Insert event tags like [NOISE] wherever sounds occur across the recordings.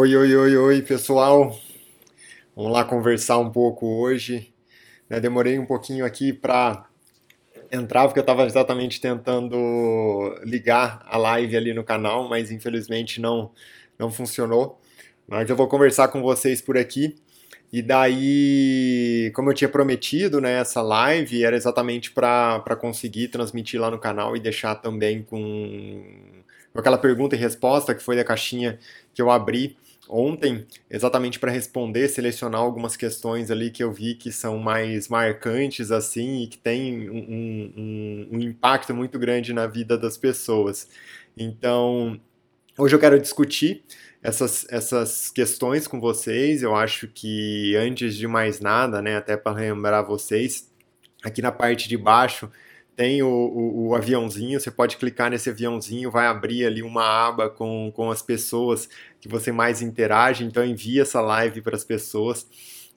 Oi, oi, oi, oi, pessoal. Vamos lá conversar um pouco hoje. Né, demorei um pouquinho aqui para entrar, porque eu estava exatamente tentando ligar a live ali no canal, mas infelizmente não, não funcionou. Mas eu vou conversar com vocês por aqui. E daí, como eu tinha prometido, né, essa live era exatamente para conseguir transmitir lá no canal e deixar também com, com aquela pergunta e resposta que foi da caixinha que eu abri ontem, exatamente para responder, selecionar algumas questões ali que eu vi que são mais marcantes assim e que tem um, um, um impacto muito grande na vida das pessoas. Então, hoje eu quero discutir essas, essas questões com vocês. Eu acho que antes de mais nada, né, até para lembrar vocês, aqui na parte de baixo tem o, o, o, aviãozinho, você pode clicar nesse aviãozinho, vai abrir ali uma aba com, com as pessoas que você mais interage, então envia essa live para as pessoas,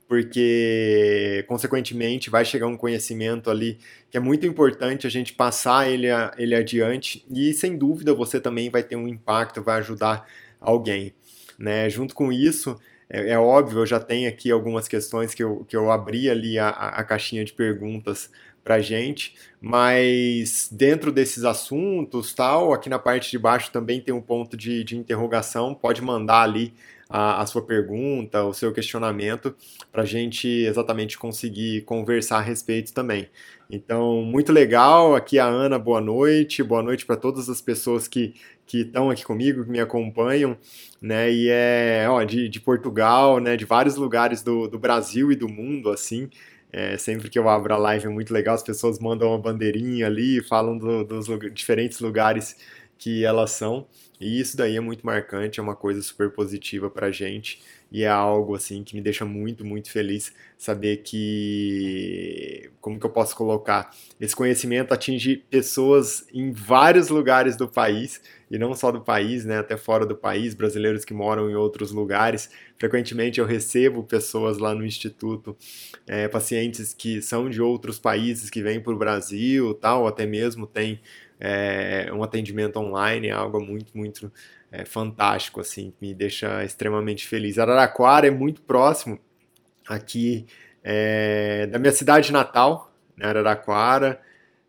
porque consequentemente vai chegar um conhecimento ali que é muito importante a gente passar ele, ele adiante, e sem dúvida você também vai ter um impacto, vai ajudar alguém. Né? Junto com isso, é, é, óbvio, eu já tenho aqui algumas questões que eu, que eu abri ali a, a caixinha de perguntas para gente, mas dentro desses assuntos, tal, aqui na parte de baixo também tem um ponto de, de interrogação, pode mandar ali a, a sua pergunta, o seu questionamento, para a gente exatamente conseguir conversar a respeito também. Então, muito legal. Aqui a Ana, boa noite. Boa noite para todas as pessoas que que estão aqui comigo, que me acompanham, né? E é ó, de, de Portugal, né? De vários lugares do, do Brasil e do mundo, assim. É, sempre que eu abro a live é muito legal, as pessoas mandam uma bandeirinha ali, falam do, dos diferentes lugares que elas são. E isso daí é muito marcante, é uma coisa super positiva pra gente e é algo assim que me deixa muito, muito feliz saber que como que eu posso colocar esse conhecimento atinge pessoas em vários lugares do país e não só do país, né, até fora do país, brasileiros que moram em outros lugares. Frequentemente eu recebo pessoas lá no instituto, é, pacientes que são de outros países que vêm para o Brasil, tal, até mesmo tem é, um atendimento online, é algo muito, muito é, fantástico, assim, me deixa extremamente feliz. Araraquara é muito próximo aqui é, da minha cidade natal, né, Araraquara,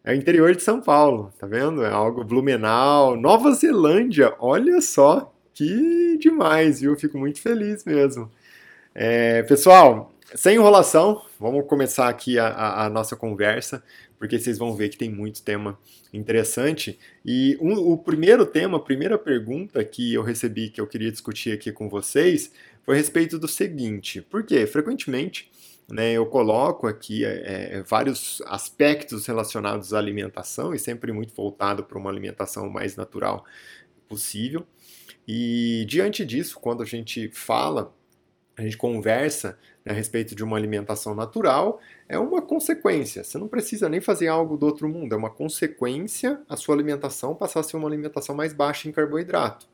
é o interior de São Paulo, tá vendo? É algo Blumenau, Nova Zelândia, olha só que demais, viu? Fico muito feliz mesmo. É, pessoal, sem enrolação, vamos começar aqui a, a, a nossa conversa porque vocês vão ver que tem muito tema interessante. E um, o primeiro tema, a primeira pergunta que eu recebi, que eu queria discutir aqui com vocês, foi a respeito do seguinte: por quê? Frequentemente. Né, eu coloco aqui é, é vários aspectos relacionados à alimentação e sempre muito voltado para uma alimentação mais natural possível. E diante disso, quando a gente fala, a gente conversa a respeito de uma alimentação natural, é uma consequência. Você não precisa nem fazer algo do outro mundo, é uma consequência a sua alimentação passar a ser uma alimentação mais baixa em carboidrato.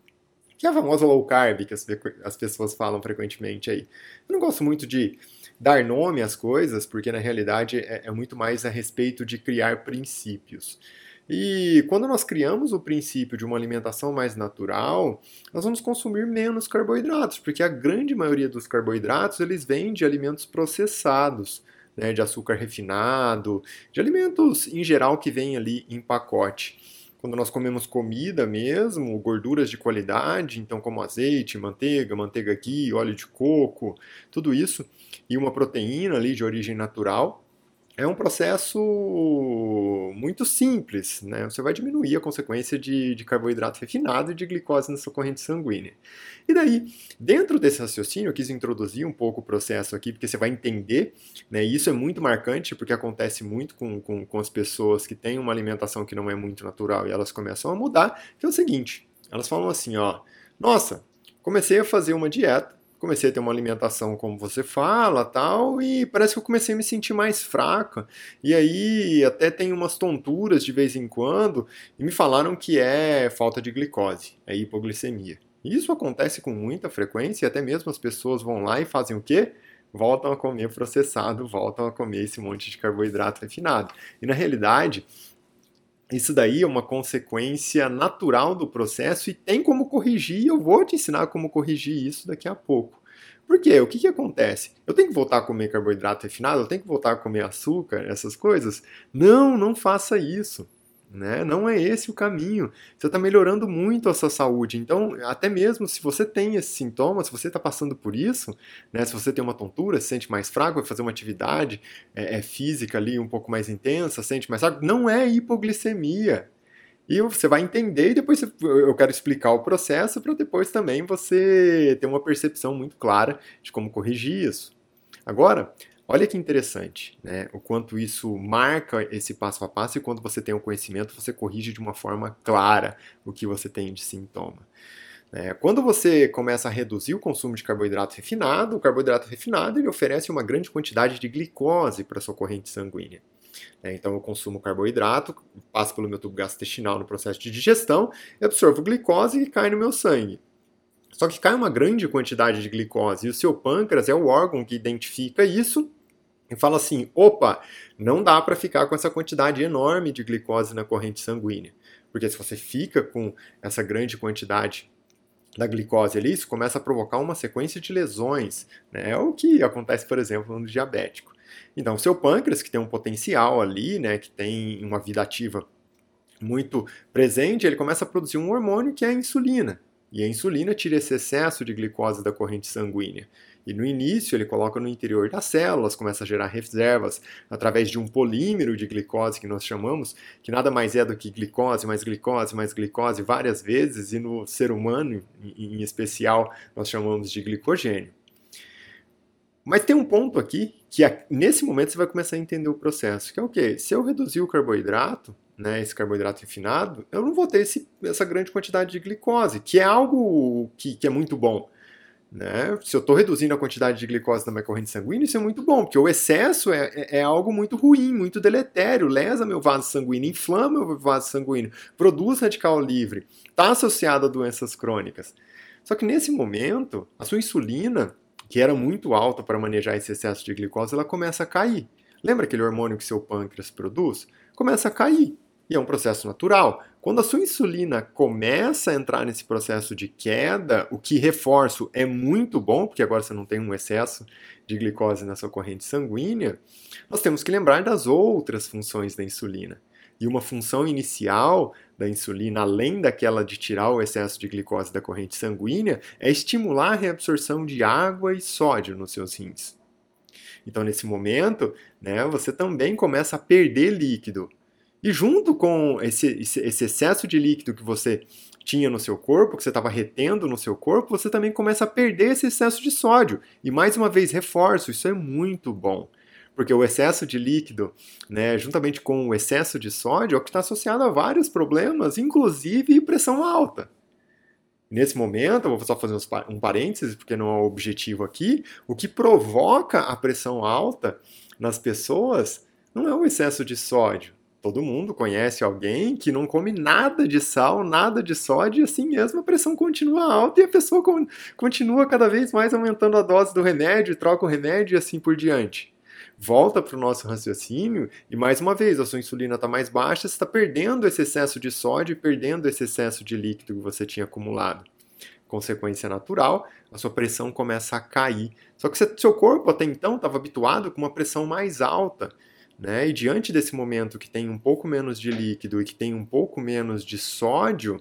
Que é a famosa low carb que as, as pessoas falam frequentemente aí. Eu não gosto muito de dar nome às coisas, porque na realidade é, é muito mais a respeito de criar princípios. E quando nós criamos o princípio de uma alimentação mais natural, nós vamos consumir menos carboidratos, porque a grande maioria dos carboidratos eles vêm de alimentos processados, né, de açúcar refinado, de alimentos em geral que vêm ali em pacote. Quando nós comemos comida mesmo, gorduras de qualidade, então como azeite, manteiga, manteiga ghee, óleo de coco, tudo isso, e uma proteína ali de origem natural, é um processo muito simples, né? Você vai diminuir a consequência de, de, carboidrato refinado e de glicose na sua corrente sanguínea. E daí, dentro desse raciocínio, eu quis introduzir um pouco o processo aqui, porque você vai entender, né? E isso é muito marcante, porque acontece muito com, com, com as pessoas que têm uma alimentação que não é muito natural e elas começam a mudar, que é o seguinte, elas falam assim, ó, nossa, comecei a fazer uma dieta, comecei a ter uma alimentação como você fala, tal, e parece que eu comecei a me sentir mais fraca. E aí até tem umas tonturas de vez em quando, e me falaram que é falta de glicose, é hipoglicemia. Isso acontece com muita frequência, e até mesmo as pessoas vão lá e fazem o quê? Voltam a comer processado, voltam a comer esse monte de carboidrato refinado. E na realidade, isso daí é uma consequência natural do processo e tem como corrigir. Eu vou te ensinar como corrigir isso daqui a pouco. Por quê? O que, que acontece? Eu tenho que voltar a comer carboidrato refinado? Eu tenho que voltar a comer açúcar? Essas coisas? Não, não faça isso. Né? Não é esse o caminho. Você está melhorando muito a sua saúde. Então, até mesmo se você tem esses sintomas, se você está passando por isso, né? se você tem uma tontura, se sente mais fraco, vai fazer uma atividade é, é, física ali um pouco mais intensa, sente mais fraco, não é hipoglicemia. E você vai entender e depois eu quero explicar o processo para depois também você ter uma percepção muito clara de como corrigir isso. Agora, olha que interessante, né? O quanto isso marca esse passo a passo e quando você tem o conhecimento, você corrige de uma forma clara o que você tem de sintoma. É, quando você começa a reduzir o consumo de carboidrato refinado, o carboidrato refinado ele oferece uma grande quantidade de glicose para sua corrente sanguínea. É, então eu consumo carboidrato, passo pelo meu tubo gastrointestinal no processo de digestão, absorvo glicose e cai no meu sangue. Só que cai uma grande quantidade de glicose e o seu pâncreas é o órgão que identifica isso e fala assim: opa, não dá para ficar com essa quantidade enorme de glicose na corrente sanguínea. Porque se você fica com essa grande quantidade da glicose ali, isso começa a provocar uma sequência de lesões. Né? É o que acontece, por exemplo, no diabético. Então, o seu pâncreas, que tem um potencial ali, né, que tem uma vida ativa muito presente, ele começa a produzir um hormônio que é a insulina. E a insulina tira esse excesso de glicose da corrente sanguínea. E no início ele coloca no interior das células, começa a gerar reservas através de um polímero de glicose que nós chamamos, que nada mais é do que glicose, mais glicose, mais glicose várias vezes, e no ser humano em especial nós chamamos de glicogênio. Mas tem um ponto aqui que nesse momento você vai começar a entender o processo, que é o quê? Se eu reduzir o carboidrato, né, esse carboidrato refinado, eu não vou ter esse, essa grande quantidade de glicose, que é algo que, que é muito bom. Né? Se eu estou reduzindo a quantidade de glicose na minha corrente sanguínea, isso é muito bom, porque o excesso é, é, é, algo muito ruim, muito deletério, lesa meu vaso sanguíneo, inflama meu vaso sanguíneo, produz radical livre, está associado a doenças crônicas. Só que nesse momento, a sua insulina que era muito alta para manejar esse excesso de glicose, ela começa a cair. Lembra aquele hormônio que seu pâncreas produz? Começa a cair. E é um processo natural. Quando a sua insulina começa a entrar nesse processo de queda, o que reforço é muito bom, porque agora você não tem um excesso de glicose na sua corrente sanguínea, nós temos que lembrar das outras funções da insulina. E uma função inicial da insulina, além daquela de tirar o excesso de glicose da corrente sanguínea, é estimular a reabsorção de água e sódio nos seus rins. Então, nesse momento, né, você também começa a perder líquido. E junto com esse, esse excesso de líquido que você tinha no seu corpo, que você estava retendo no seu corpo, você também começa a perder esse excesso de sódio. E mais uma vez, reforço, isso é muito bom porque o excesso de líquido, né, juntamente com o excesso de sódio, é o que está associado a vários problemas, inclusive pressão alta. Nesse momento, eu vou só fazer um parênteses, porque não é o objetivo aqui, o que provoca a pressão alta nas pessoas não é o excesso de sódio. Todo mundo conhece alguém que não come nada de sal, nada de sódio, e assim mesmo a pressão continua alta e a pessoa continua cada vez mais aumentando a dose do remédio, troca o remédio e assim por diante volta para o nosso raciocínio e mais uma vez a sua insulina está mais baixa, você está perdendo esse excesso de sódio e perdendo esse excesso de líquido que você tinha acumulado. Consequência natural, a sua pressão começa a cair. Só que seu corpo até então estava habituado com uma pressão mais alta. Né? E diante desse momento que tem um pouco menos de líquido e que tem um pouco menos de sódio,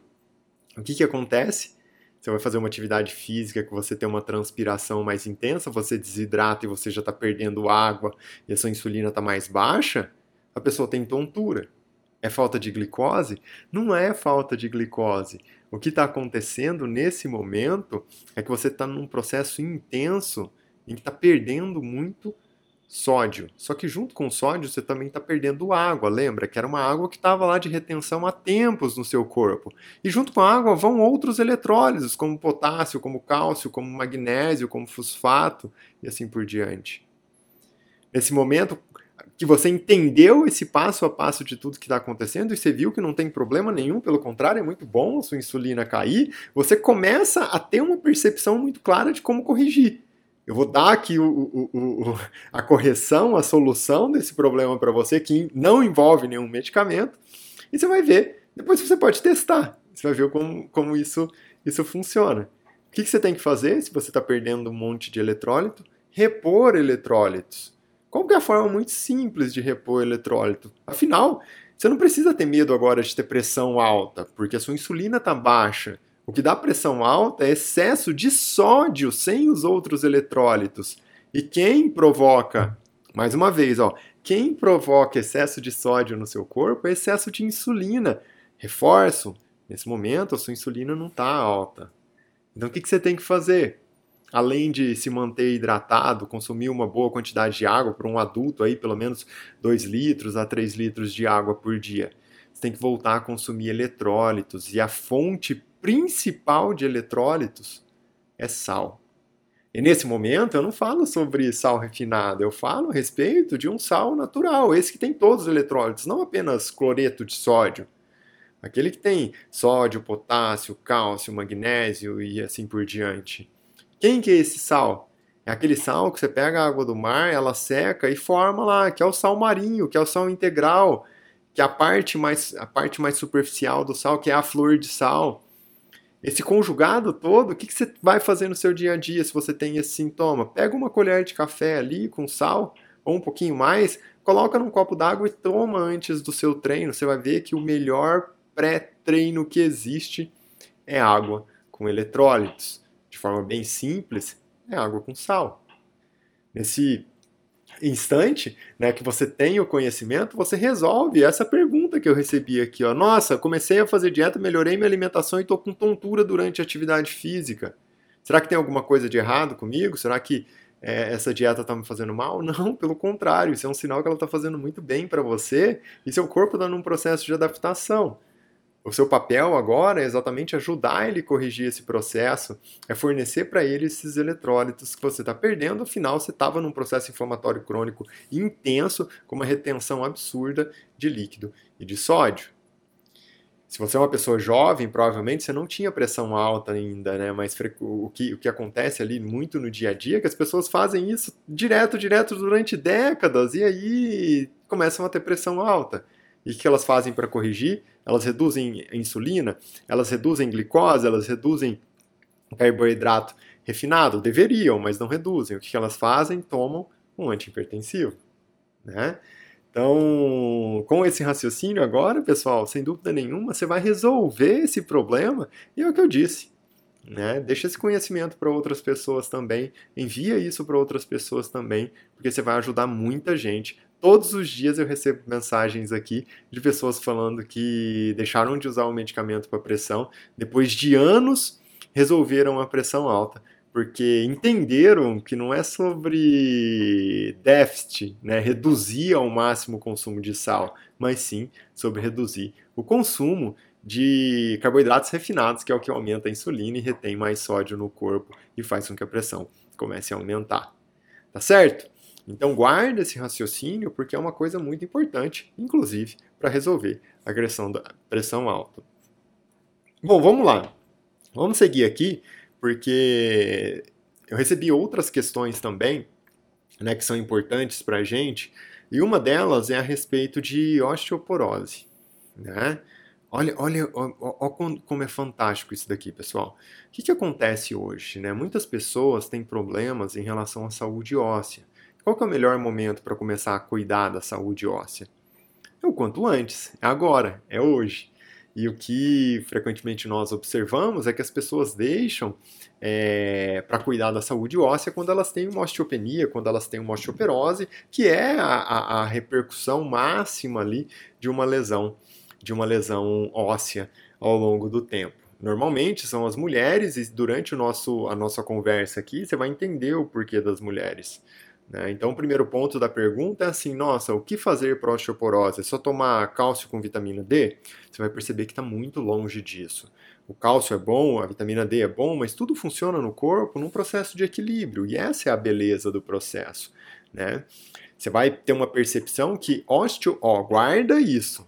o que, que acontece? Você vai fazer uma atividade física que você tem uma transpiração mais intensa, você desidrata e você já está perdendo água e a sua insulina está mais baixa, a pessoa tem tontura. É falta de glicose? Não é falta de glicose. O que está acontecendo nesse momento é que você está num processo intenso em que está perdendo muito sódio. Só que junto com o sódio você também está perdendo água. Lembra que era uma água que estava lá de retenção há tempos no seu corpo. E junto com a água vão outros eletrólitos, como potássio, como cálcio, como magnésio, como fosfato e assim por diante. Nesse momento que você entendeu esse passo a passo de tudo que está acontecendo e você viu que não tem problema nenhum, pelo contrário, é muito bom a sua insulina cair, você começa a ter uma percepção muito clara de como corrigir. Eu vou dar aqui o, o, o, a correção, a solução desse problema para você, que não envolve nenhum medicamento, e você vai ver. Depois você pode testar. Você vai ver como, como isso, isso funciona. O que, que você tem que fazer se você está perdendo um monte de eletrólito? Repor eletrólitos. Qual que é a forma muito simples de repor eletrólito? Afinal, você não precisa ter medo agora de ter pressão alta, porque a sua insulina está baixa. O que dá pressão alta é excesso de sódio sem os outros eletrólitos. E quem provoca, mais uma vez, ó, quem provoca excesso de sódio no seu corpo é excesso de insulina. Reforço, nesse momento a sua insulina não está alta. Então o que, que você tem que fazer? Além de se manter hidratado, consumir uma boa quantidade de água para um adulto aí, pelo menos 2 litros a 3 litros de água por dia. Você tem que voltar a consumir eletrólitos e a fonte principal de eletrólitos é sal. E nesse momento eu não falo sobre sal refinado, eu falo a respeito de um sal natural, esse que tem todos os eletrólitos, não apenas cloreto de sódio. Aquele que tem sódio, potássio, cálcio, magnésio e assim por diante. Quem que é esse sal? É aquele sal que você pega a água do mar, ela seca e forma lá, que é o sal marinho, que é o sal integral, que é a parte mais, a parte mais superficial do sal, que é a flor de sal. Esse conjugado todo, o que, que você vai fazer no seu dia a dia se você tem esse sintoma? Pega uma colher de café ali com sal, ou um pouquinho mais, coloca num copo d'água e toma antes do seu treino. Você vai ver que o melhor pré-treino que existe é água com eletrólitos. De forma bem simples, é água com sal. Nesse instante, né, que você tem o conhecimento, você resolve essa pergunta que eu recebi aqui, ó. Nossa, comecei a fazer dieta, melhorei minha alimentação e estou com tontura durante a atividade física. Será que tem alguma coisa de errado comigo? Será que é, essa dieta está me fazendo mal? [LAUGHS] Não, pelo contrário, isso é um sinal que ela está fazendo muito bem para você e seu corpo está num processo de adaptação. O seu papel agora é exatamente ajudar ele a corrigir esse processo, é fornecer para ele esses eletrólitos que você está perdendo, afinal você estava num processo inflamatório crônico intenso, com uma retenção absurda de líquido e de sódio. Se você é uma pessoa jovem, provavelmente você não tinha pressão alta ainda, né? Mas o que, o que acontece ali muito no dia a dia é que as pessoas fazem isso direto, direto durante décadas e aí começam a ter pressão alta. E o que elas fazem para corrigir? Elas reduzem insulina, elas reduzem glicose, elas reduzem carboidrato refinado. Deveriam, mas não reduzem. O que elas fazem? Tomam um antihipertensivo. Né? Então, com esse raciocínio agora, pessoal, sem dúvida nenhuma, você vai resolver esse problema. E é o que eu disse. Né? Deixa esse conhecimento para outras pessoas também, envia isso para outras pessoas também, porque você vai ajudar muita gente Todos os dias eu recebo mensagens aqui de pessoas falando que deixaram de usar o medicamento para pressão, depois de anos resolveram a pressão alta, porque entenderam que não é sobre déficit, né, reduzir ao máximo o consumo de sal, mas sim sobre reduzir o consumo de carboidratos refinados, que é o que aumenta a insulina e retém mais sódio no corpo e faz com que a pressão comece a aumentar. Tá certo? Então guarda esse raciocínio porque é uma coisa muito importante, inclusive para resolver a agressão da pressão alta. Bom, vamos lá. Vamos seguir aqui porque eu recebi outras questões também, né, que são importantes para a gente, e uma delas é a respeito de osteoporose, né? Olha, olha, olha, como é fantástico isso daqui, pessoal. O que, que acontece hoje? Né? Muitas pessoas têm problemas em relação à saúde óssea. Qual é o melhor momento para começar a cuidar da saúde óssea? É o quanto antes, é agora, é hoje. E o que frequentemente nós observamos é que as pessoas deixam é, para cuidar da saúde óssea quando elas têm uma osteopenia, quando elas têm uma osteoporose, que é a, a, a repercussão máxima ali de uma lesão, de uma lesão óssea ao longo do tempo. Normalmente são as mulheres, e durante o nosso, a nossa conversa aqui, você vai entender o porquê das mulheres. Né? Então, o primeiro ponto da pergunta é assim: nossa, o que fazer para osteoporose? É só tomar cálcio com vitamina D? Você vai perceber que está muito longe disso. O cálcio é bom, a vitamina D é bom, mas tudo funciona no corpo num processo de equilíbrio, e essa é a beleza do processo. Né? Você vai ter uma percepção que osteo, ó, guarda isso.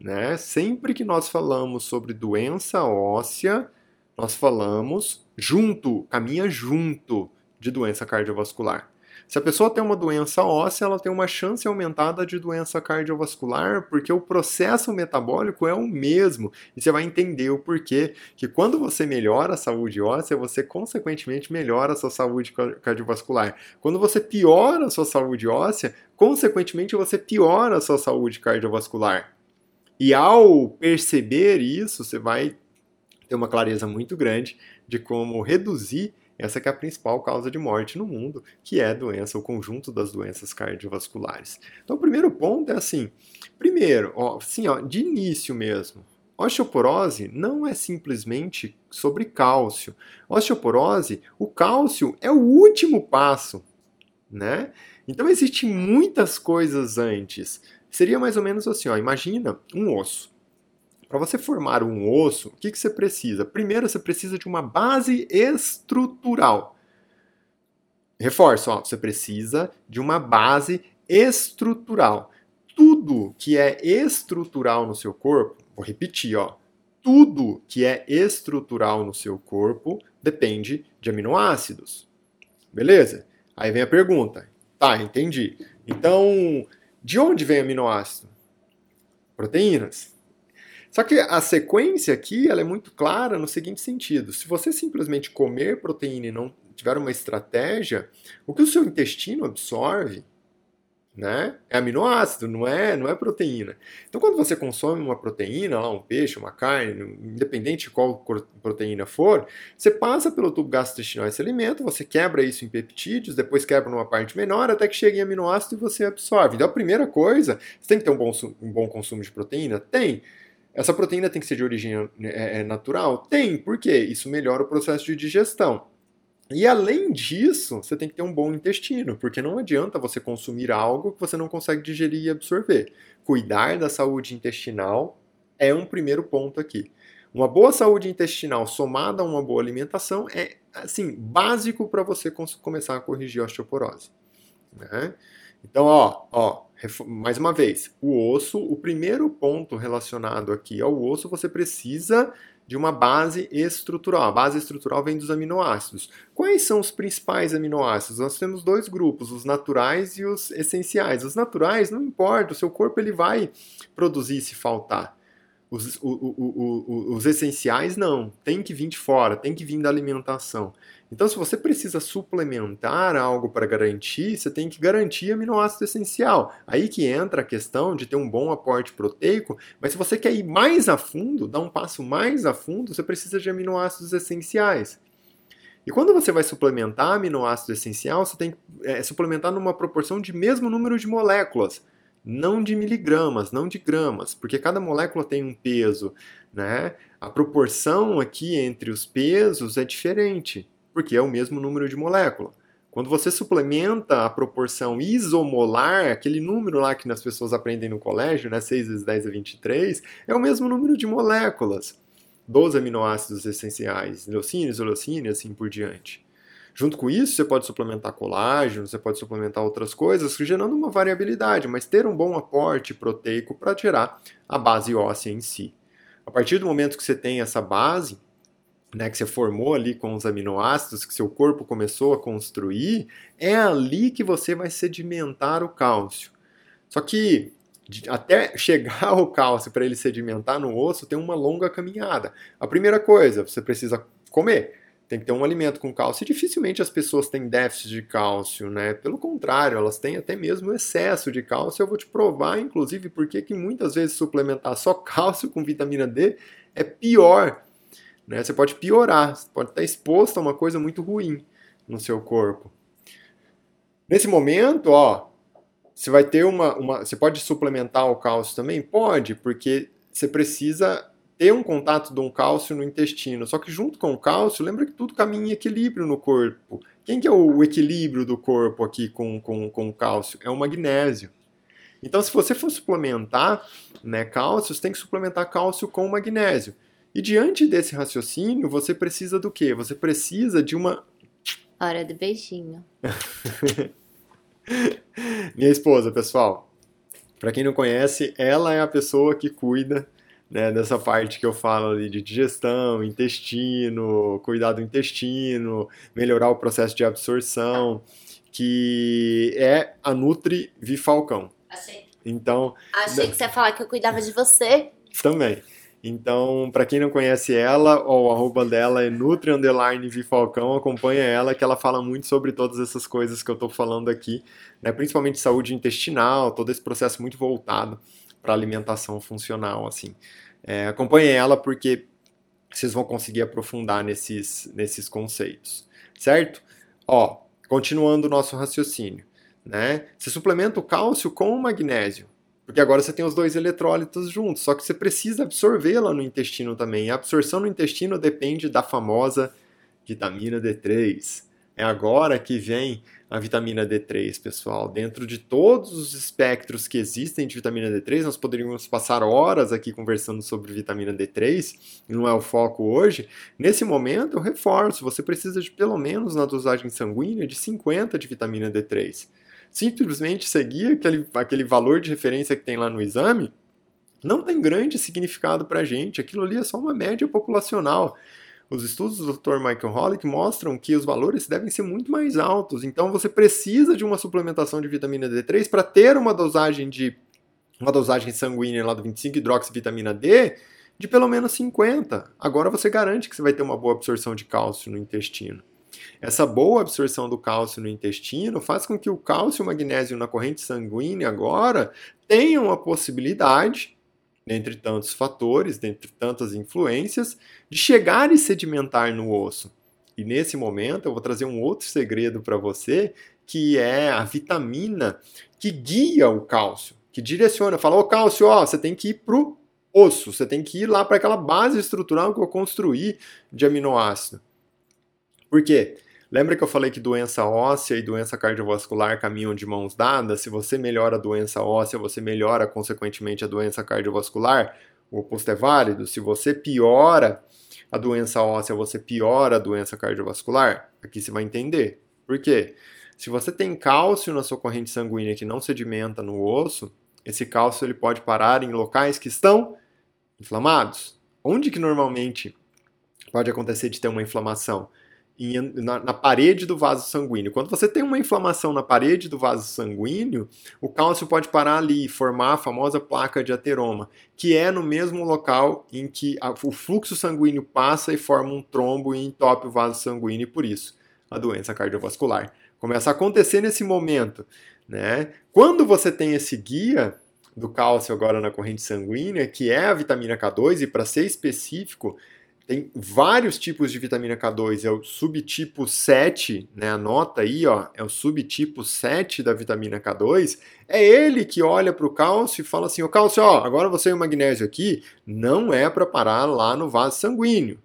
Né? Sempre que nós falamos sobre doença óssea, nós falamos junto, caminha junto de doença cardiovascular. Se a pessoa tem uma doença óssea, ela tem uma chance aumentada de doença cardiovascular, porque o processo metabólico é o mesmo. E você vai entender o porquê que quando você melhora a saúde óssea, você consequentemente melhora a sua saúde cardiovascular. Quando você piora a sua saúde óssea, consequentemente você piora a sua saúde cardiovascular. E ao perceber isso, você vai ter uma clareza muito grande de como reduzir essa é a principal causa de morte no mundo, que é a doença, o conjunto das doenças cardiovasculares. Então, o primeiro ponto é assim: primeiro, ó, assim, ó, de início mesmo, Osteoporose não é simplesmente sobre cálcio. Osteoporose, o cálcio é o último passo, né? Então existem muitas coisas antes. Seria mais ou menos assim, ó, imagina um osso. Para você formar um osso, o que, que você precisa? Primeiro, você precisa de uma base estrutural. Reforço, ó, você precisa de uma base estrutural. Tudo que é estrutural no seu corpo, vou repetir, ó, tudo que é estrutural no seu corpo depende de aminoácidos. Beleza? Aí vem a pergunta. Tá, entendi. Então, de onde vem aminoácido? Proteínas. Só que a sequência aqui ela é muito clara no seguinte sentido: se você simplesmente comer proteína e não tiver uma estratégia, o que o seu intestino absorve né? É aminoácido, não é, não é proteína. Então, quando você consome uma proteína, lá, um peixe, uma carne, independente de qual proteína for, você passa pelo tubo gastrointestinal esse alimento, você quebra isso em peptídeos, depois quebra numa parte menor, até que chega em aminoácido e você absorve. Então, a primeira coisa, você tem que ter um bom, um bom consumo de proteína? Tem. Essa proteína tem que ser de origem é, é, natural? Tem, por quê? Isso melhora o processo de digestão. E além disso, você tem que ter um bom intestino, porque não adianta você consumir algo que você não consegue digerir e absorver. Cuidar da saúde intestinal é um primeiro ponto aqui. Uma boa saúde intestinal somada a uma boa alimentação é assim básico para você começar a corrigir a osteoporose. Né? Então, ó, ó, mais uma vez, o osso, o primeiro ponto relacionado aqui ao osso, você precisa de uma base estrutural. A base estrutural vem dos aminoácidos. Quais são os principais aminoácidos? Nós temos dois grupos, os naturais e os essenciais. Os naturais, não importa, o seu corpo ele vai produzir se faltar. Os, o, o, o, os essenciais não, tem que vir de fora, tem que vir da alimentação. Então, se você precisa suplementar algo para garantir, você tem que garantir aminoácido essencial. Aí que entra a questão de ter um bom aporte proteico, mas se você quer ir mais a fundo, dar um passo mais a fundo, você precisa de aminoácidos essenciais. E quando você vai suplementar aminoácido essencial, você tem que é, suplementar numa proporção de mesmo número de moléculas, não de miligramas, não de gramas, porque cada molécula tem um peso, né? A proporção aqui entre os pesos é diferente porque é o mesmo número de molécula. Quando você suplementa a proporção isomolar, aquele número lá que as pessoas aprendem no colégio, né, 6 vezes 10 é 23, é o mesmo número de moléculas dos aminoácidos essenciais, leucina, isoleucina e assim por diante. Junto com isso, você pode suplementar colágeno, você pode suplementar outras coisas, gerando uma variabilidade, mas ter um bom aporte proteico para gerar a base óssea em si. A partir do momento que você tem essa base, né, que você formou ali com os aminoácidos, que seu corpo começou a construir, é ali que você vai sedimentar o cálcio. Só que até chegar ao cálcio para ele sedimentar no osso tem uma longa caminhada. A primeira coisa, você precisa comer. Tem que ter um alimento com cálcio. E dificilmente as pessoas têm déficit de cálcio, né? Pelo contrário, elas têm até mesmo excesso de cálcio. Eu vou te provar, inclusive, porque que muitas vezes suplementar só [LAUGHS] cálcio com vitamina D é pior né? Você pode piorar, você pode estar exposto a uma coisa muito ruim no seu corpo. Nesse momento, ó, você vai ter uma, uma. Você pode suplementar o cálcio também? Pode, porque você precisa ter um contato de um cálcio no intestino. Só que junto com o cálcio, lembra que tudo caminha em equilíbrio no corpo. Quem que é o equilíbrio do corpo aqui com, com, com o cálcio? É o magnésio. Então, se você for suplementar né, cálcio, você tem que suplementar cálcio com magnésio. E diante desse raciocínio, você precisa do quê? Você precisa de uma. Hora do beijinho. [LAUGHS] Minha esposa, pessoal. Para quem não conhece, ela é a pessoa que cuida né, dessa parte que eu falo ali de digestão, intestino, cuidar do intestino, melhorar o processo de absorção, que é a Nutri Vifalcão. Achei. Então, Achei que você ia falar que eu cuidava de você. também. Então, para quem não conhece ela, o arroba dela é Nutri Vifalcão, acompanha ela que ela fala muito sobre todas essas coisas que eu estou falando aqui, né, principalmente saúde intestinal, todo esse processo muito voltado para alimentação funcional, assim. É, acompanhe ela porque vocês vão conseguir aprofundar nesses, nesses conceitos, certo? Ó, continuando o nosso raciocínio, né? Você suplementa o cálcio com o magnésio, porque agora você tem os dois eletrólitos juntos, só que você precisa absorvê-la no intestino também. A absorção no intestino depende da famosa vitamina D3. É agora que vem a vitamina D3, pessoal. Dentro de todos os espectros que existem de vitamina D3, nós poderíamos passar horas aqui conversando sobre vitamina D3, e não é o foco hoje. Nesse momento, eu reforço: você precisa de pelo menos na dosagem sanguínea de 50 de vitamina D3. Simplesmente seguir aquele, aquele valor de referência que tem lá no exame não tem grande significado para a gente. Aquilo ali é só uma média populacional. Os estudos do Dr. Michael Hollick mostram que os valores devem ser muito mais altos. Então você precisa de uma suplementação de vitamina D3 para ter uma dosagem de uma dosagem sanguínea lá do 25 hidroxivitamina D de pelo menos 50. Agora você garante que você vai ter uma boa absorção de cálcio no intestino. Essa boa absorção do cálcio no intestino faz com que o cálcio e o magnésio na corrente sanguínea agora tenham a possibilidade dentre tantos fatores, dentre tantas influências, de chegar e sedimentar no osso. E nesse momento eu vou trazer um outro segredo para você, que é a vitamina que guia o cálcio, que direciona, fala, ô cálcio, ó, você tem que ir pro osso, você tem que ir lá para aquela base estrutural que eu construí de aminoácido. Por quê? Lembra que eu falei que doença óssea e doença cardiovascular caminham de mãos dadas? Se você melhora a doença óssea, você melhora consequentemente a doença cardiovascular? O oposto é válido. Se você piora a doença óssea, você piora a doença cardiovascular? Aqui você vai entender. Por quê? Se você tem cálcio na sua corrente sanguínea que não sedimenta no osso, esse cálcio ele pode parar em locais que estão inflamados. Onde que normalmente pode acontecer de ter uma inflamação? Na, na, parede do vaso sanguíneo. Quando você tem uma inflamação na parede do vaso sanguíneo, o cálcio pode parar ali e formar a famosa placa de ateroma, que é no mesmo local em que a, o fluxo sanguíneo passa e forma um trombo e entope o vaso sanguíneo, e por isso a doença cardiovascular começa a acontecer nesse momento. Né? Quando você tem esse guia do cálcio agora na corrente sanguínea, que é a vitamina K2, e para ser específico, tem vários tipos de vitamina K2, é o subtipo 7, né? Anota aí, ó, é o subtipo 7 da vitamina K2. É ele que olha para o cálcio e fala assim: "O cálcio, ó, agora você e o magnésio aqui não é para parar lá no vaso sanguíneo.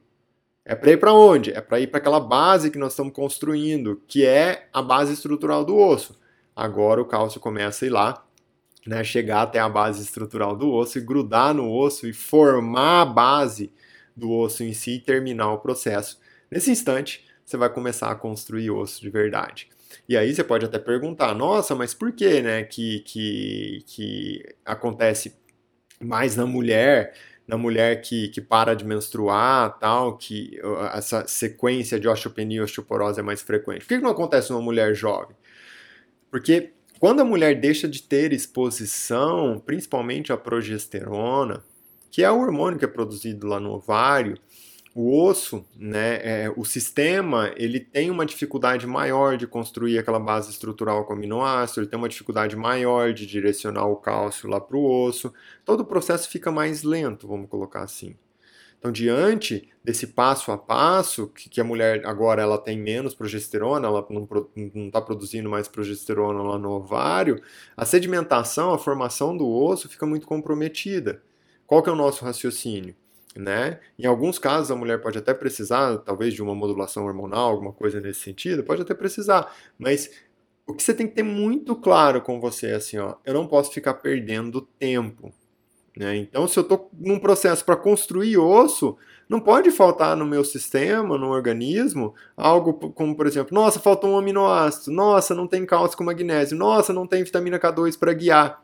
É para ir para onde? É para ir para aquela base que nós estamos construindo, que é a base estrutural do osso. Agora o cálcio começa a ir lá né, chegar até a base estrutural do osso e grudar no osso e formar a base do osso em si e terminar o processo. Nesse instante, você vai começar a construir osso de verdade. E aí você pode até perguntar, nossa, mas por que, né, que, que, que acontece mais na mulher, na mulher que, que para de menstruar, tal, que essa sequência de osteopenia e osteoporose é mais frequente? Por que não acontece numa mulher jovem? Porque quando a mulher deixa de ter exposição, principalmente à progesterona, que é o hormônio que é produzido lá no ovário, o osso, né, é, o sistema, ele tem uma dificuldade maior de construir aquela base estrutural com aminoácido, ele tem uma dificuldade maior de direcionar o cálcio lá para o osso, todo o processo fica mais lento, vamos colocar assim. Então, diante desse passo a passo, que, que a mulher agora ela tem menos progesterona, ela não está produzindo mais progesterona lá no ovário, a sedimentação, a formação do osso fica muito comprometida. Qual que é o nosso raciocínio? Né? Em alguns casos a mulher pode até precisar, talvez de uma modulação hormonal, alguma coisa nesse sentido, pode até precisar, mas o que você tem que ter muito claro com você é assim, ó, eu não posso ficar perdendo tempo. Né? Então, se eu estou num processo para construir osso, não pode faltar no meu sistema, no organismo, algo como, por exemplo, nossa, faltou um aminoácido, nossa, não tem cálcio com magnésio, nossa, não tem vitamina K2 para guiar.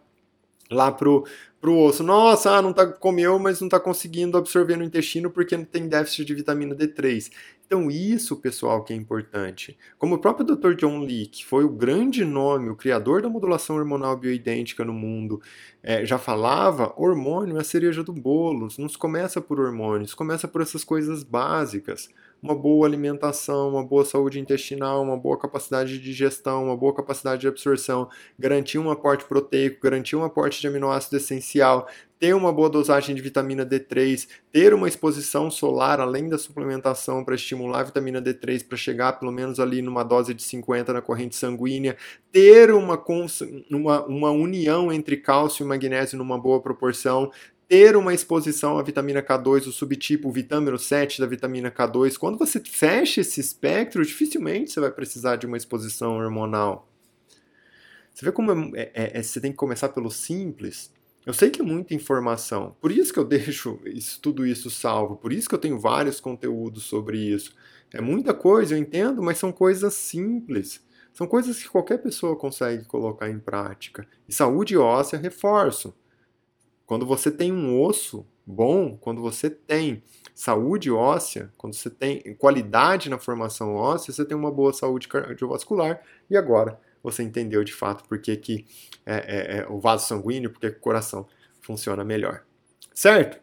lá pro, pro osso. Nossa, ah, não tá, comeu, mas não está conseguindo absorver no intestino porque não tem déficit de vitamina D3. Então, isso, pessoal, que é importante. Como o próprio Dr. John Lee, que foi o grande nome, o criador da modulação hormonal bioidêntica no mundo, é, já falava, hormônio é a cereja do bolo. Não se começa por hormônios, começa por essas coisas básicas uma boa alimentação, uma boa saúde intestinal, uma boa capacidade de digestão, uma boa capacidade de absorção, garantir um aporte proteico, garantir um aporte de aminoácido essencial, ter uma boa dosagem de vitamina D3, ter uma exposição solar além da suplementação para estimular a vitamina D3 para chegar pelo menos ali numa dose de 50 na corrente sanguínea, ter uma, uma, uma união entre cálcio e magnésio numa boa proporção, ter uma exposição à vitamina K2, o subtipo vitamina 7 da vitamina K2, quando você fecha esse espectro, dificilmente você vai precisar de uma exposição hormonal. Você vê como é, é, é, você tem que começar pelo simples. Eu sei que é muita informação, por isso que eu [LAUGHS] deixo isso, tudo isso salvo, por isso que eu tenho vários conteúdos sobre isso. É muita coisa, eu entendo, mas são coisas simples. São coisas que qualquer pessoa consegue colocar em prática. E saúde óssea, reforço. Quando você tem um osso bom, quando você tem saúde óssea, quando você tem qualidade na formação óssea, você tem uma boa saúde cardiovascular e agora você entendeu de fato por que, que é, é, é o vaso sanguíneo, por que o coração funciona melhor. Certo?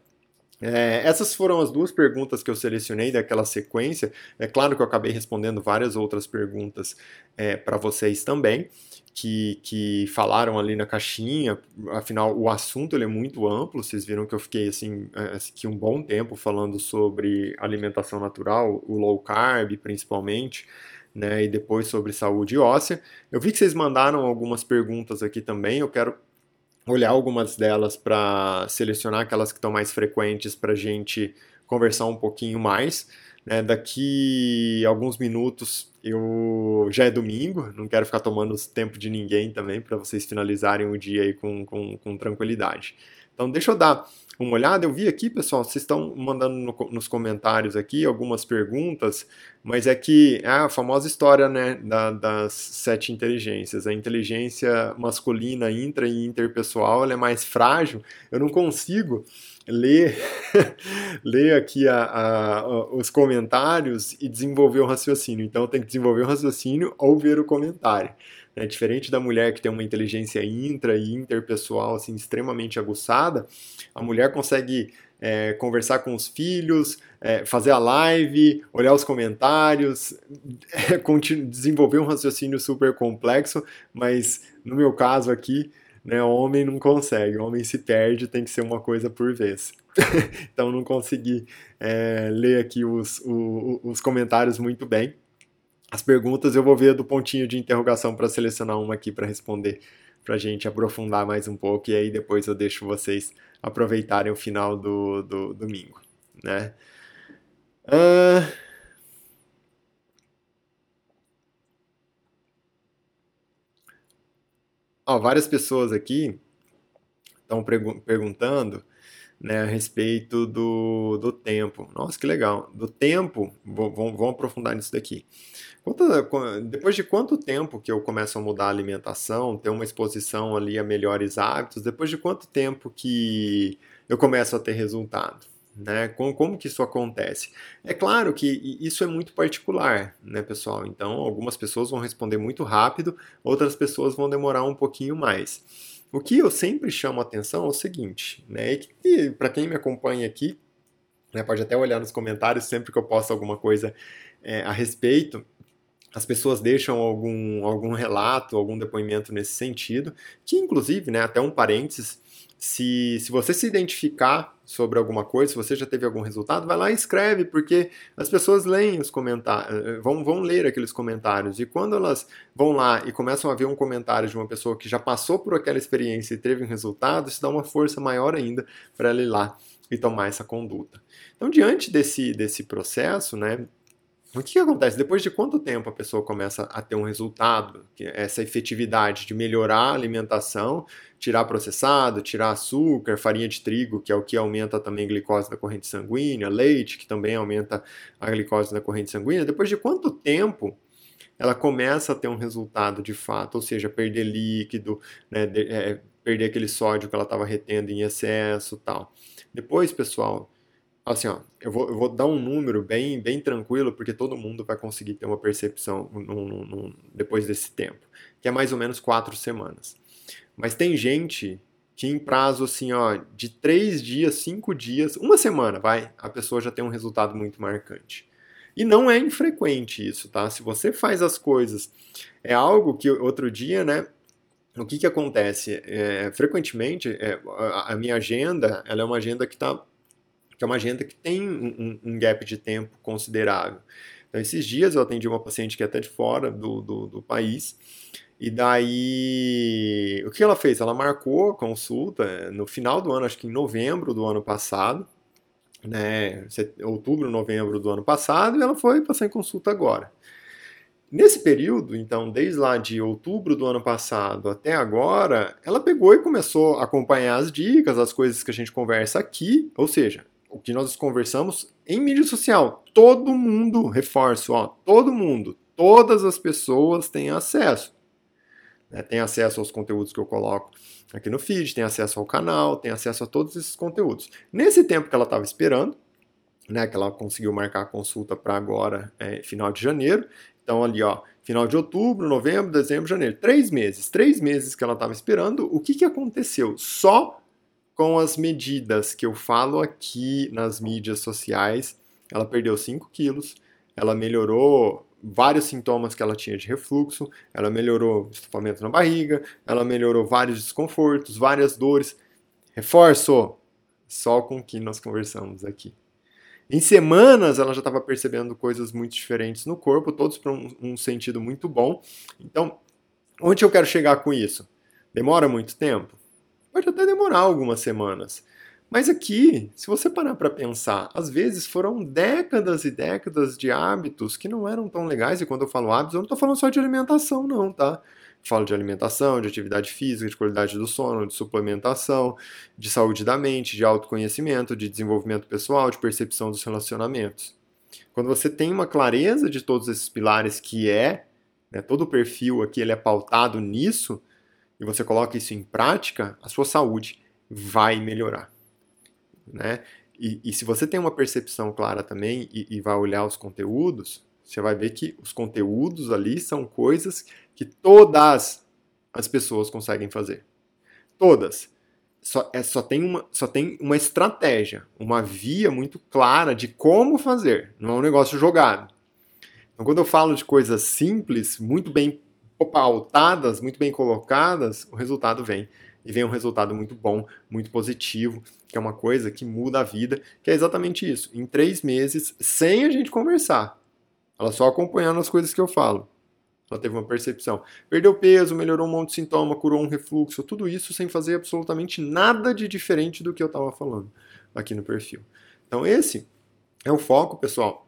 É, essas foram as duas perguntas que eu selecionei daquela sequência. É claro que eu acabei respondendo várias outras perguntas é, para vocês também que, que falaram ali na caixinha. Afinal, o assunto ele é muito amplo. Vocês viram que eu fiquei assim, é, aqui um bom tempo falando sobre alimentação natural, o low carb principalmente. Né, e depois sobre saúde óssea. Eu vi que vocês mandaram algumas perguntas aqui também, eu quero olhar algumas delas para selecionar aquelas que estão mais frequentes para a gente conversar um pouquinho mais. Né? Daqui alguns minutos eu já é domingo, não quero ficar tomando tempo de ninguém também para vocês finalizarem o dia aí com, com, com tranquilidade. Então deixa eu dar uma olhada. Eu vi aqui, pessoal, vocês estão mandando no, nos comentários aqui algumas perguntas, mas é que é a famosa história né, da, das sete inteligências. A inteligência masculina intra e interpessoal é mais frágil. Eu não consigo ler, [LAUGHS] ler aqui a, a, os comentários e desenvolver o raciocínio. Então tem que desenvolver o raciocínio ou ver o comentário. É diferente da mulher que tem uma inteligência intra e interpessoal assim, extremamente aguçada, a mulher consegue é, conversar com os filhos, é, fazer a live, olhar os comentários, [LAUGHS] é, desenvolver um raciocínio super complexo, mas no meu caso aqui, né, homem não consegue, homem se perde, tem que ser uma coisa por vez. [LAUGHS] então não consegui é, ler aqui os, os comentários muito bem. As perguntas eu vou ver do pontinho de interrogação para selecionar uma aqui para responder, para a gente aprofundar mais um pouco, e aí depois eu deixo vocês aproveitarem o final do, do domingo. Né? Uh... Várias pessoas aqui estão perguntando né, a respeito do, do tempo. Nossa, que legal. Do tempo, vamos aprofundar nisso daqui. Quanto, depois de quanto tempo que eu começo a mudar a alimentação, ter uma exposição ali a melhores hábitos, depois de quanto tempo que eu começo a ter resultado? Né? Como, como que isso acontece? É claro que isso é muito particular, né, pessoal? Então, algumas pessoas vão responder muito rápido, outras pessoas vão demorar um pouquinho mais. O que eu sempre chamo atenção é o seguinte, né? E para quem me acompanha aqui, né, pode até olhar nos comentários sempre que eu posto alguma coisa é, a respeito. As pessoas deixam algum, algum relato, algum depoimento nesse sentido, que inclusive, né, até um parênteses, se, se você se identificar sobre alguma coisa, se você já teve algum resultado, vai lá e escreve, porque as pessoas leem os comentários, eh, vão, vão ler aqueles comentários. E quando elas vão lá e começam a ver um comentário de uma pessoa que já passou por aquela experiência e teve um resultado, isso dá uma força maior ainda para ela ir lá e tomar essa conduta. Então, diante desse, desse processo, né, o que, que, acontece? Depois de quanto tempo a pessoa começa a ter um resultado, essa efetividade de melhorar a alimentação, tirar processado, tirar açúcar, farinha de trigo, que é o que aumenta também a glicose da corrente sanguínea, leite, que também aumenta a glicose da corrente sanguínea, depois de quanto tempo ela começa a ter um resultado de fato, ou seja, perder líquido, né, de, é, perder aquele sódio que ela estava retendo em excesso tal. Depois, pessoal, assim, ó, eu vou, eu vou dar um número bem, bem tranquilo, porque todo mundo vai conseguir ter uma percepção depois desse tempo, que é mais ou menos quatro semanas. Mas tem gente que em prazo assim, ó, de três dias, cinco dias, uma semana, vai, a pessoa já tem um resultado muito marcante. E não é infrequente isso, tá? Se você faz as coisas, é algo que outro dia, né? O que que acontece? É, frequentemente, é, a, a, minha agenda, ela é uma agenda que tá, que é uma agenda que tem um, um gap de tempo considerável. Então, esses dias eu atendi uma paciente que é até de fora do, do, do país, e daí, o que ela fez? Ela marcou a consulta eh, no final do ano, acho que em novembro do ano passado, né, outubro, novembro do ano passado, e ela foi passar em consulta agora. Nesse período, então, desde lá de outubro do ano passado até agora, ela pegou e começou a acompanhar as dicas, as coisas que a gente conversa aqui, ou seja, o que nós conversamos em mídia social. Todo mundo, reforço, ó, todo mundo, todas as pessoas têm acesso né, tem acesso aos conteúdos que eu coloco aqui no feed, tem acesso ao canal, tem acesso a todos esses conteúdos. Nesse tempo que ela estava esperando, né, que ela conseguiu marcar a consulta para agora, é, final de janeiro, então ali, ó, final de outubro, novembro, dezembro, janeiro, três meses, três meses que ela estava esperando, o que, que aconteceu? Só com as medidas que eu falo aqui nas mídias sociais, ela perdeu 5 quilos, ela melhorou vários sintomas que ela tinha de refluxo, ela melhorou estufamento na barriga, ela melhorou vários desconfortos, várias dores. Reforço só com o que nós conversamos aqui. Em semanas ela já estava percebendo coisas muito diferentes no corpo, todos para um, um sentido muito bom. Então, onde eu quero chegar com isso? Demora muito tempo? Pode até demorar algumas semanas. Mas aqui, se você parar para pensar, às vezes foram décadas e décadas de hábitos que não eram tão legais, e quando eu falo hábitos, eu não estou falando só de alimentação, não, tá? falo de alimentação, de atividade física, de qualidade do sono, de suplementação, de saúde da mente, de autoconhecimento, de desenvolvimento pessoal, de percepção dos relacionamentos. Quando você tem uma clareza de todos esses pilares que é, né, todo o perfil aqui ele é pautado nisso, e você coloca isso em prática, a sua saúde vai melhorar né? E, e, se você tem uma percepção clara também e, e vai olhar os conteúdos, você vai ver que os conteúdos ali são coisas que todas as pessoas conseguem fazer. Todas. Só, é, só, tem uma, só tem uma estratégia, uma via muito clara de como fazer. Não é um negócio jogado. Então, quando eu falo de coisas simples, muito bem pautadas, muito bem colocadas, o resultado vem e vem um resultado muito bom, muito positivo, que é uma coisa que muda a vida, que é exatamente isso. Em três meses, sem a gente conversar, ela só acompanhando as coisas que eu falo. Ela teve uma percepção. Perdeu peso, melhorou um monte de sintoma, curou um refluxo, tudo isso sem fazer absolutamente nada de diferente do que eu estava falando aqui no perfil. Então, esse é o foco, pessoal.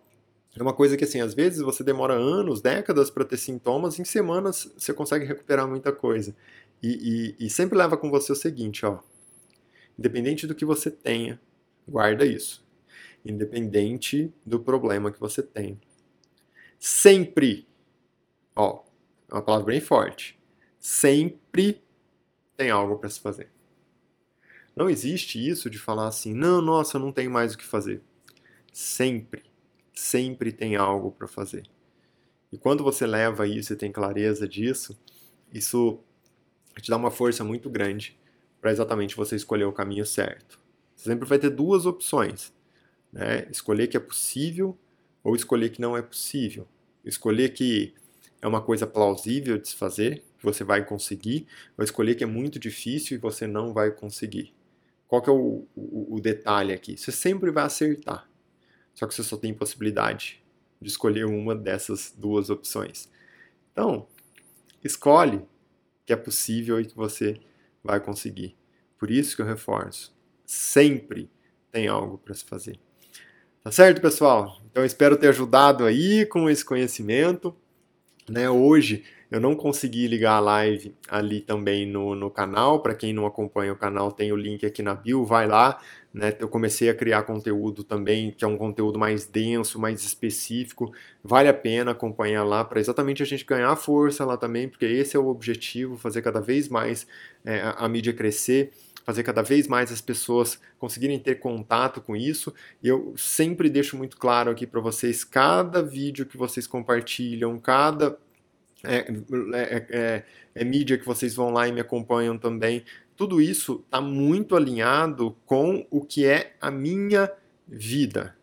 É uma coisa que, assim, às vezes você demora anos, décadas para ter sintomas, em semanas você consegue recuperar muita coisa. E, e, e sempre leva com você o seguinte, ó. Independente do que você tenha, guarda isso. Independente do problema que você tem. Sempre, ó, é uma palavra bem forte. Sempre tem algo para se fazer. Não existe isso de falar assim, não, nossa, não tenho mais o que fazer. Sempre, sempre tem algo para fazer. E quando você leva isso e tem clareza disso, isso te dá uma força muito grande para exatamente você escolher o caminho certo. Você sempre vai ter duas opções, né? Escolher que é possível ou escolher que não é possível. Escolher que é uma coisa plausível de se fazer, que você vai conseguir, ou escolher que é muito difícil e você não vai conseguir. Qual que é o, o, o detalhe aqui? Você sempre vai acertar, só que você só tem possibilidade de escolher uma dessas duas opções. Então, escolhe que é possível e que você vai conseguir. Por isso que eu reforço, sempre tem algo para se fazer. Tá certo, pessoal? Então espero ter ajudado aí com esse conhecimento. Né? Hoje eu não consegui ligar a live ali também no, no canal. Para quem não acompanha o canal, tem o link aqui na bio. Vai lá, né? Eu comecei a criar conteúdo também, que é um conteúdo mais denso, mais específico. Vale a pena acompanhar lá para exatamente a gente ganhar força lá também, porque esse é o objetivo, fazer cada vez mais é, a, a mídia crescer fazer cada vez mais as pessoas conseguirem ter contato com isso. E eu sempre deixo muito claro aqui para vocês: cada vídeo que vocês compartilham, cada é, é, é, é, mídia que vocês vão lá e me acompanham também, tudo isso está muito alinhado com o que é a minha vida.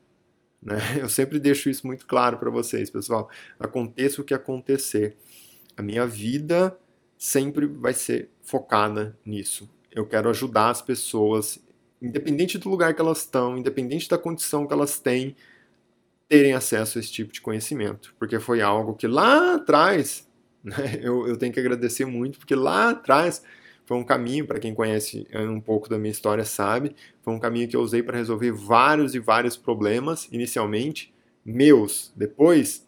Né? [LAUGHS] Eu sempre deixo isso muito claro para vocês, pessoal. Aconteça o que acontecer, a minha vida sempre vai ser focada nisso. Eu quero ajudar as pessoas, independente do lugar que elas estão, independente da condição que elas têm, terem acesso a esse tipo de conhecimento. Porque foi algo que lá atrás, né, [LAUGHS] eu, eu tenho que agradecer muito, porque lá atrás foi um caminho, para quem conhece um pouco da minha história sabe, foi um caminho que eu usei para resolver vários e vários problemas, inicialmente, meus. Depois,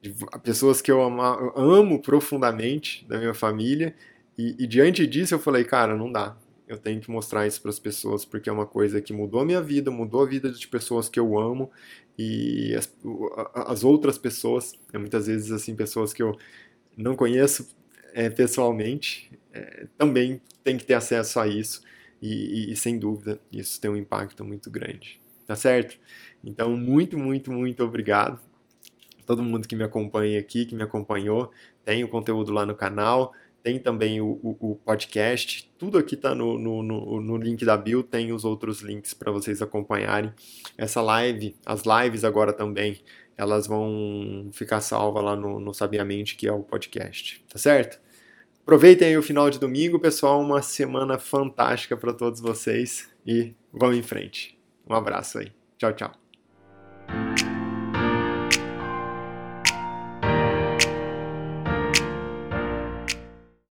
de pessoas que eu amo, amo profundamente da minha família e, e, diante disso eu falei, cara, não dá. Eu tenho que mostrar isso para as pessoas porque é uma coisa que mudou a minha vida, mudou a vida de pessoas que eu amo e as, as outras pessoas, é muitas vezes assim pessoas que eu não conheço é, pessoalmente, é, também tem que ter acesso a isso. E, e, e sem dúvida isso tem um impacto muito grande, tá certo? Então muito, muito, muito obrigado. Todo mundo que me acompanha aqui, que me acompanhou, tem o conteúdo lá no canal tem também o, o, o podcast. Tudo aqui está no, no, no, no, link da bio, tem os outros links para vocês acompanharem. Essa live, as lives agora também, elas vão ficar salvas lá no, no Sabiamente, que é o podcast, tá certo? Aproveitem aí o final de domingo, pessoal. Uma semana fantástica para todos vocês e vamos em frente. Um abraço aí. Tchau, tchau.